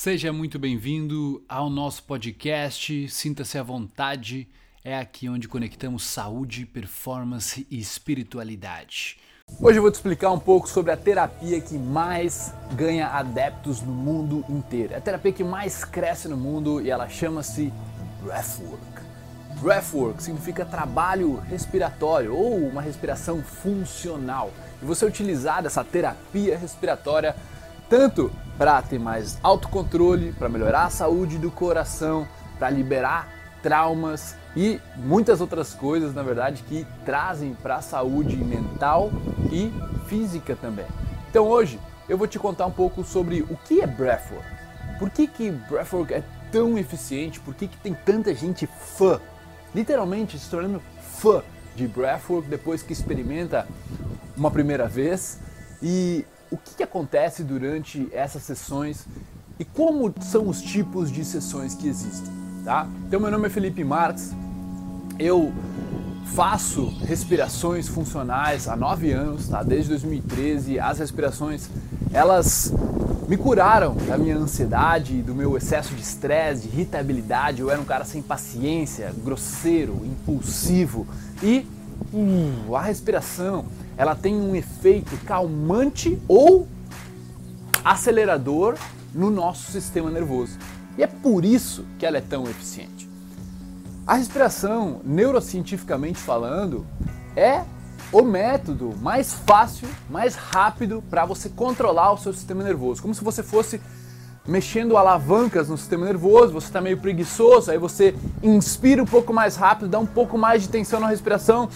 Seja muito bem-vindo ao nosso podcast. Sinta-se à vontade. É aqui onde conectamos saúde, performance e espiritualidade. Hoje eu vou te explicar um pouco sobre a terapia que mais ganha adeptos no mundo inteiro. É a terapia que mais cresce no mundo e ela chama-se Breathwork. Breathwork significa trabalho respiratório ou uma respiração funcional. E você utilizar essa terapia respiratória tanto para ter mais autocontrole, para melhorar a saúde do coração, para liberar traumas e muitas outras coisas, na verdade, que trazem para a saúde mental e física também. Então hoje eu vou te contar um pouco sobre o que é breathwork. Por que que breathwork é tão eficiente? Por que que tem tanta gente fã? Literalmente se tornando fã de breathwork depois que experimenta uma primeira vez e o que, que acontece durante essas sessões e como são os tipos de sessões que existem, tá? Então meu nome é Felipe Marques, eu faço respirações funcionais há nove anos, tá? Desde 2013 as respirações elas me curaram da minha ansiedade, do meu excesso de estresse, de irritabilidade. Eu era um cara sem paciência, grosseiro, impulsivo e uh, a respiração ela tem um efeito calmante ou acelerador no nosso sistema nervoso. E é por isso que ela é tão eficiente. A respiração, neurocientificamente falando, é o método mais fácil, mais rápido para você controlar o seu sistema nervoso. Como se você fosse mexendo alavancas no sistema nervoso, você está meio preguiçoso, aí você inspira um pouco mais rápido, dá um pouco mais de tensão na respiração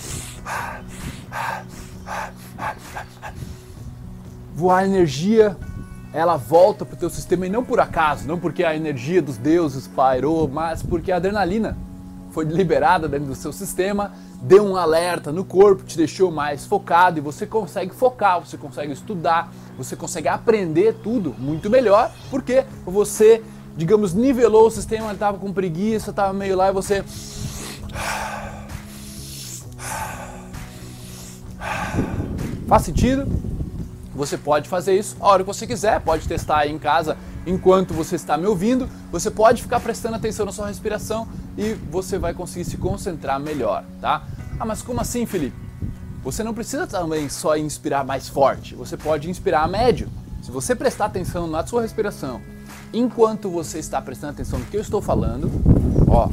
voar energia, ela volta para o teu sistema e não por acaso, não porque a energia dos deuses pairou, mas porque a adrenalina foi liberada dentro do seu sistema, deu um alerta no corpo, te deixou mais focado e você consegue focar, você consegue estudar, você consegue aprender tudo muito melhor, porque você, digamos, nivelou o sistema, estava com preguiça, estava meio lá e você Faz sentido? Você pode fazer isso a hora que você quiser, pode testar aí em casa enquanto você está me ouvindo. Você pode ficar prestando atenção na sua respiração e você vai conseguir se concentrar melhor, tá? Ah, mas como assim, Felipe? Você não precisa também só inspirar mais forte, você pode inspirar médio. Se você prestar atenção na sua respiração enquanto você está prestando atenção no que eu estou falando, ó,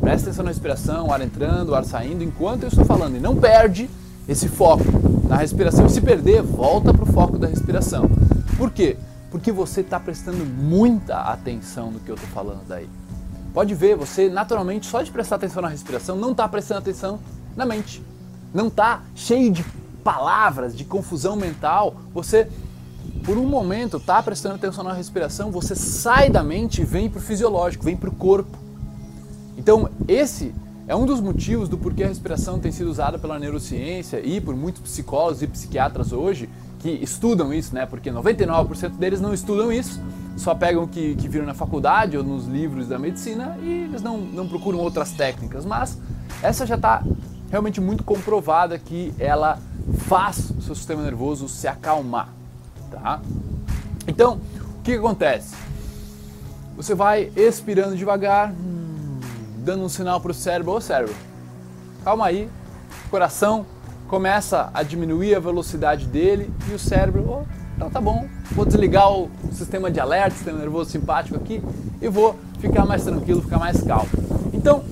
presta atenção na respiração, ar entrando, ar saindo, enquanto eu estou falando e não perde esse foco na respiração. Se perder, volta para o foco da respiração. Por quê? Porque você está prestando muita atenção no que eu estou falando daí. Pode ver, você naturalmente, só de prestar atenção na respiração, não está prestando atenção na mente. Não está cheio de palavras, de confusão mental. Você, por um momento, está prestando atenção na respiração, você sai da mente e vem para o fisiológico, vem para o corpo. Então, esse é um dos motivos do porquê a respiração tem sido usada pela neurociência e por muitos psicólogos e psiquiatras hoje que estudam isso, né? Porque 99% deles não estudam isso, só pegam o que, que viram na faculdade ou nos livros da medicina e eles não, não procuram outras técnicas. Mas essa já está realmente muito comprovada que ela faz o seu sistema nervoso se acalmar, tá? Então, o que, que acontece? Você vai expirando devagar, dando um sinal para o cérebro, ô cérebro, calma aí, o coração começa a diminuir a velocidade dele e o cérebro, então tá bom, vou desligar o sistema de alerta, sistema nervoso simpático aqui e vou ficar mais tranquilo, ficar mais calmo. Então,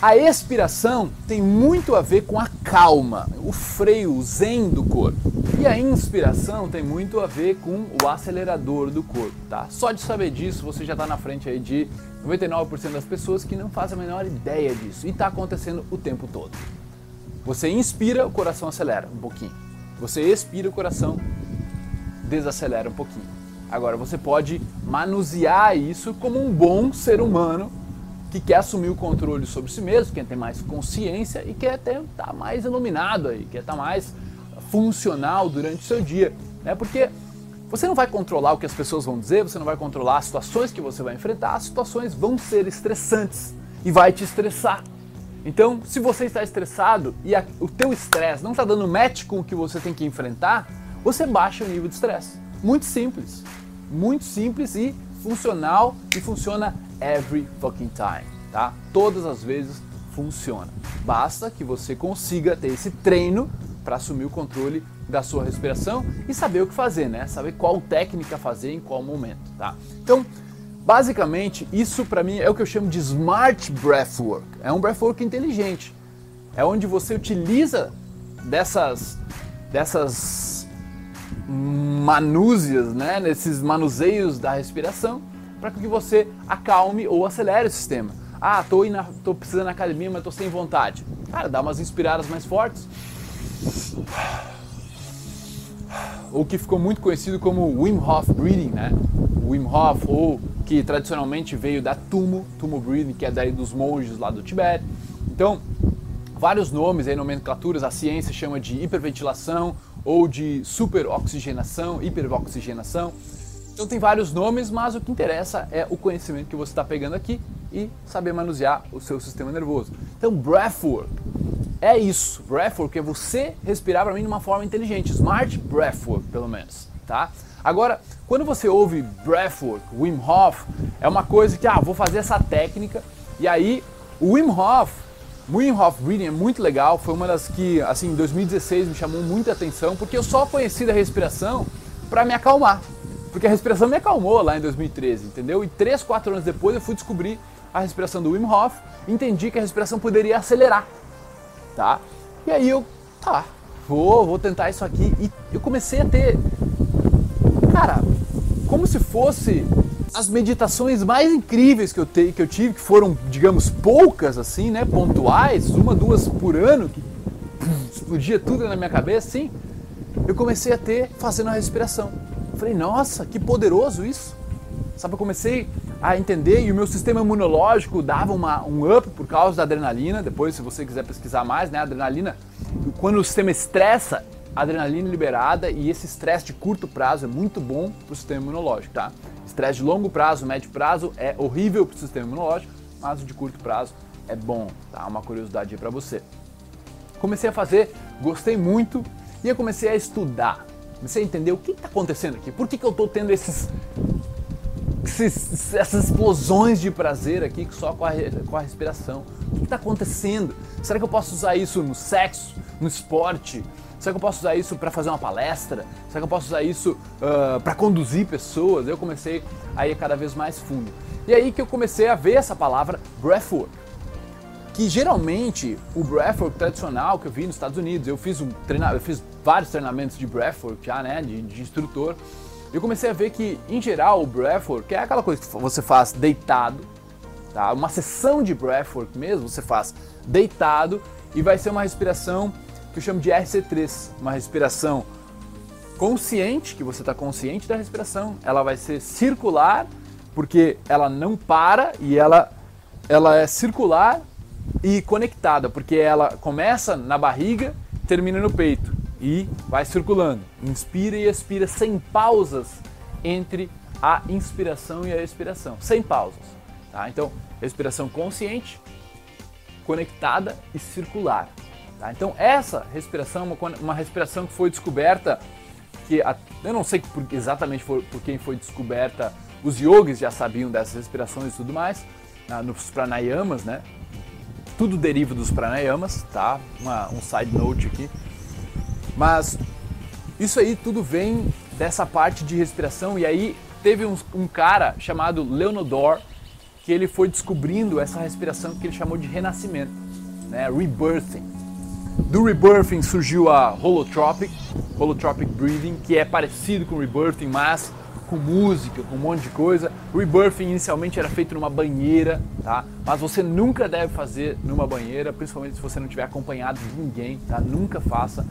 a expiração tem muito a ver com a calma, o freio, o zen do corpo. E a inspiração tem muito a ver com o acelerador do corpo, tá? Só de saber disso, você já está na frente aí de 99% das pessoas que não fazem a menor ideia disso. E está acontecendo o tempo todo. Você inspira, o coração acelera um pouquinho. Você expira, o coração desacelera um pouquinho. Agora, você pode manusear isso como um bom ser humano que quer assumir o controle sobre si mesmo, quer ter mais consciência e quer estar tá mais iluminado aí, quer estar tá mais funcional durante o seu dia. Né? Porque você não vai controlar o que as pessoas vão dizer, você não vai controlar as situações que você vai enfrentar, as situações vão ser estressantes e vai te estressar. Então, se você está estressado e a, o teu estresse não está dando match com o que você tem que enfrentar, você baixa o nível de estresse. Muito simples. Muito simples e funcional e funciona every fucking time, tá? Todas as vezes funciona. Basta que você consiga ter esse treino para assumir o controle da sua respiração e saber o que fazer, né? Saber qual técnica fazer em qual momento, tá? Então, basicamente, isso para mim é o que eu chamo de smart breathwork. É um breathwork inteligente. É onde você utiliza dessas dessas manúzias, né, nesses manuseios da respiração, para que você acalme ou acelere o sistema. Ah, tô, tô precisando na academia, mas tô sem vontade. Cara, dá umas inspiradas mais fortes. O que ficou muito conhecido como Wim Hof Breathing, né? Wim Hof, ou que tradicionalmente veio da Tumo, Tumo Breathing, que é daí dos monges lá do Tibete. Então, vários nomes aí, nomenclaturas, a ciência chama de hiperventilação ou de superoxigenação, hiperoxigenação. Então tem vários nomes, mas o que interessa é o conhecimento que você está pegando aqui e saber manusear o seu sistema nervoso. Então, breathwork é isso. Breathwork é você respirar para mim de uma forma inteligente, smart breathwork, pelo menos, tá? Agora, quando você ouve breathwork, Wim Hof, é uma coisa que, ah, vou fazer essa técnica e aí o Wim Hof, Wim Hof Breathing é muito legal, foi uma das que, assim, em 2016 me chamou muita atenção, porque eu só conheci da respiração para me acalmar. Porque a respiração me acalmou lá em 2013, entendeu? E 3, 4 anos depois eu fui descobrir a respiração do Wim Hof, entendi que a respiração poderia acelerar, tá? E aí eu, tá, vou, vou tentar isso aqui. E eu comecei a ter, cara, como se fosse as meditações mais incríveis que eu, te, que eu tive, que foram, digamos, poucas assim, né, pontuais, uma, duas por ano, que explodia tudo na minha cabeça, assim, eu comecei a ter fazendo a respiração. Falei, nossa, que poderoso isso. Sabe, eu comecei a entender e o meu sistema imunológico dava uma, um up por causa da adrenalina. Depois, se você quiser pesquisar mais, né, adrenalina, quando o sistema estressa, adrenalina é liberada e esse estresse de curto prazo é muito bom para o sistema imunológico, tá? Estresse de longo prazo, médio prazo é horrível para o sistema imunológico, mas o de curto prazo é bom, tá? Uma curiosidade para você. Comecei a fazer, gostei muito e eu comecei a estudar Comecei a entender o que está acontecendo aqui. Por que, que eu estou tendo esses, esses, essas explosões de prazer aqui só com a, com a respiração? O que está acontecendo? Será que eu posso usar isso no sexo, no esporte? Será que eu posso usar isso para fazer uma palestra? Será que eu posso usar isso uh, para conduzir pessoas? Eu comecei a ir cada vez mais fundo. E aí que eu comecei a ver essa palavra breathwork que geralmente o breathwork tradicional que eu vi nos Estados Unidos, eu fiz um treina, eu fiz vários treinamentos de breathwork já, né, de, de instrutor. Eu comecei a ver que em geral o breathwork é aquela coisa que você faz deitado, tá? Uma sessão de breathwork mesmo, você faz deitado e vai ser uma respiração que eu chamo de RC3, uma respiração consciente, que você está consciente da respiração. Ela vai ser circular, porque ela não para e ela, ela é circular e conectada, porque ela começa na barriga, termina no peito e vai circulando. Inspira e expira sem pausas entre a inspiração e a expiração, sem pausas. Tá? Então, respiração consciente, conectada e circular. Tá? Então, essa respiração é uma, respiração que foi descoberta, que a, eu não sei por, exatamente por, por, quem foi descoberta, os yogis já sabiam dessas respirações e tudo mais, na, nos pranayamas, né? tudo deriva dos pranayamas, tá? Uma, um side note aqui. Mas isso aí tudo vem dessa parte de respiração e aí teve um, um cara chamado Leonodor que ele foi descobrindo essa respiração que ele chamou de renascimento, né? Rebirthing. Do rebirthing surgiu a holotropic, holotropic breathing, que é parecido com rebirthing, mas com música, com um monte de coisa. Rebirthing inicialmente era feito numa banheira, tá? Mas você nunca deve fazer numa banheira, principalmente se você não tiver acompanhado de ninguém, tá? Nunca faça.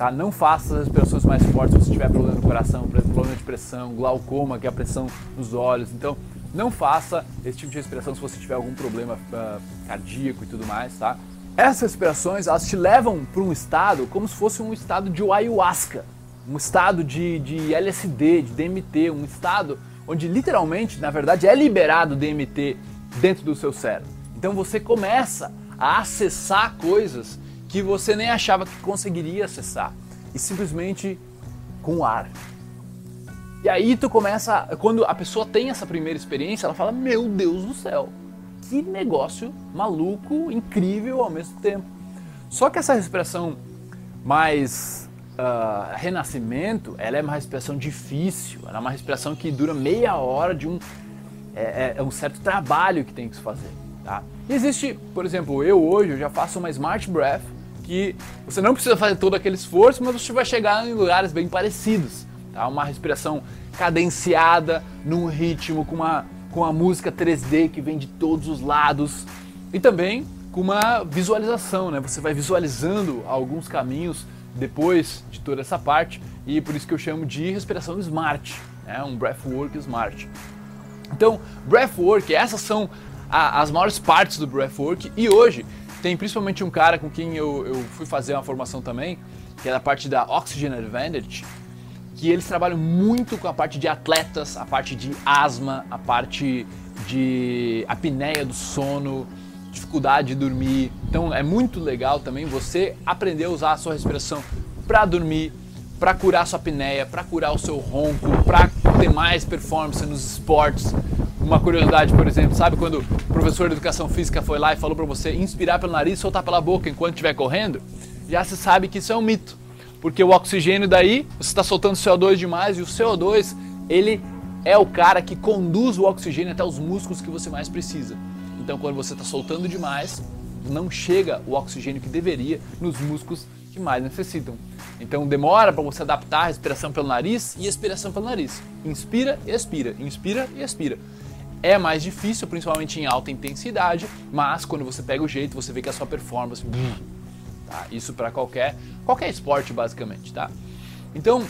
Tá? Não faça as respirações mais fortes se você tiver problema no coração, problema de pressão, glaucoma, que é a pressão nos olhos. Então, não faça esse tipo de respiração se você tiver algum problema uh, cardíaco e tudo mais, tá? Essas respirações, elas te levam para um estado como se fosse um estado de ayahuasca, um estado de, de LSD, de DMT, um estado onde literalmente, na verdade, é liberado DMT dentro do seu cérebro. Então você começa a acessar coisas que você nem achava que conseguiria acessar e simplesmente com o ar. E aí tu começa, quando a pessoa tem essa primeira experiência, ela fala: Meu Deus do céu, que negócio maluco, incrível ao mesmo tempo. Só que essa respiração mais uh, renascimento, ela é uma respiração difícil, ela é uma respiração que dura meia hora de um é, é, é um certo trabalho que tem que se fazer. Tá? Existe, por exemplo, eu hoje eu já faço uma Smart Breath que você não precisa fazer todo aquele esforço, mas você vai chegar em lugares bem parecidos. Tá? Uma respiração cadenciada, num ritmo, com uma, com uma música 3D que vem de todos os lados. E também com uma visualização, né? Você vai visualizando alguns caminhos depois de toda essa parte e por isso que eu chamo de respiração smart, né? um breathwork smart. Então, breathwork, essas são a, as maiores partes do breathwork e hoje tem principalmente um cara com quem eu, eu fui fazer uma formação também, que é da parte da Oxygen Advantage, que eles trabalham muito com a parte de atletas, a parte de asma, a parte de apneia do sono, dificuldade de dormir. Então é muito legal também você aprender a usar a sua respiração para dormir, para curar sua apneia, para curar o seu ronco, para ter mais performance nos esportes. Uma curiosidade, por exemplo, sabe quando o professor de educação física foi lá e falou para você inspirar pelo nariz e soltar pela boca enquanto estiver correndo? Já se sabe que isso é um mito, porque o oxigênio daí, você está soltando CO2 demais e o CO2, ele é o cara que conduz o oxigênio até os músculos que você mais precisa. Então, quando você está soltando demais, não chega o oxigênio que deveria nos músculos que mais necessitam. Então demora para você adaptar a respiração pelo nariz e expiração pelo nariz. Inspira expira, inspira e expira. É mais difícil, principalmente em alta intensidade, mas quando você pega o jeito, você vê que a sua performance. Tá? Isso para qualquer, qualquer esporte, basicamente. Tá? Então,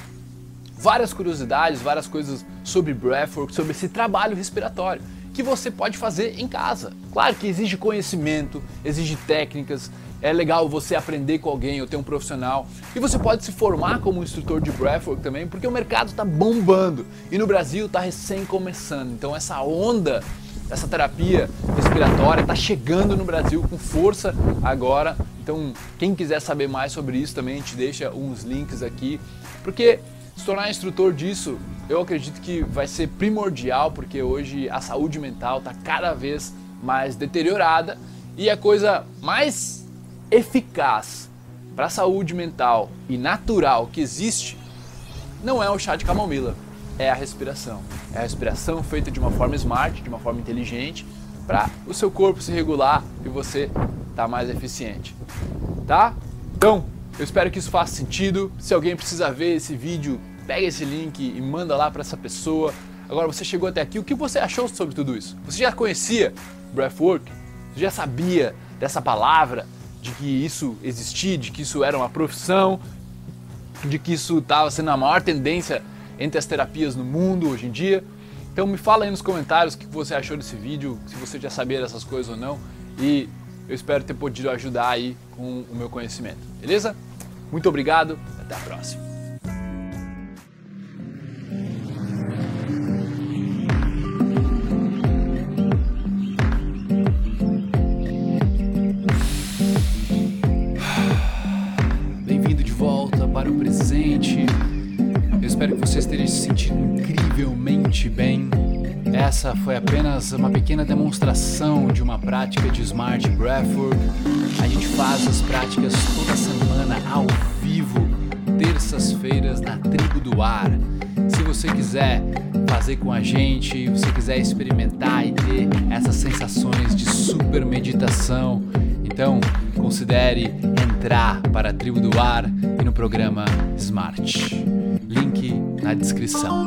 várias curiosidades, várias coisas sobre breathwork, sobre esse trabalho respiratório que você pode fazer em casa. Claro que exige conhecimento, exige técnicas, é legal você aprender com alguém ou ter um profissional. E você pode se formar como instrutor de breathwork também, porque o mercado está bombando e no Brasil está recém começando. Então essa onda, essa terapia respiratória está chegando no Brasil com força agora. Então quem quiser saber mais sobre isso também, gente deixa uns links aqui, porque se tornar instrutor disso, eu acredito que vai ser primordial, porque hoje a saúde mental está cada vez mais deteriorada e a coisa mais eficaz para a saúde mental e natural que existe não é o chá de camomila, é a respiração. É a respiração feita de uma forma smart, de uma forma inteligente, para o seu corpo se regular e você estar tá mais eficiente. Tá? Então, eu espero que isso faça sentido. Se alguém precisa ver esse vídeo, pega esse link e manda lá para essa pessoa. Agora você chegou até aqui, o que você achou sobre tudo isso? Você já conhecia Breathwork? Você já sabia dessa palavra? De que isso existia, de que isso era uma profissão, de que isso estava sendo a maior tendência entre as terapias no mundo hoje em dia. Então me fala aí nos comentários o que você achou desse vídeo, se você já sabia dessas coisas ou não, e eu espero ter podido ajudar aí com o meu conhecimento, beleza? Muito obrigado, até a próxima. Essa foi apenas uma pequena demonstração de uma prática de Smart Breathwork. A gente faz as práticas toda semana ao vivo, terças-feiras na Tribo do Ar. Se você quiser fazer com a gente, você quiser experimentar e ter essas sensações de super meditação, então considere entrar para a Tribo do Ar e no programa Smart. Link na descrição.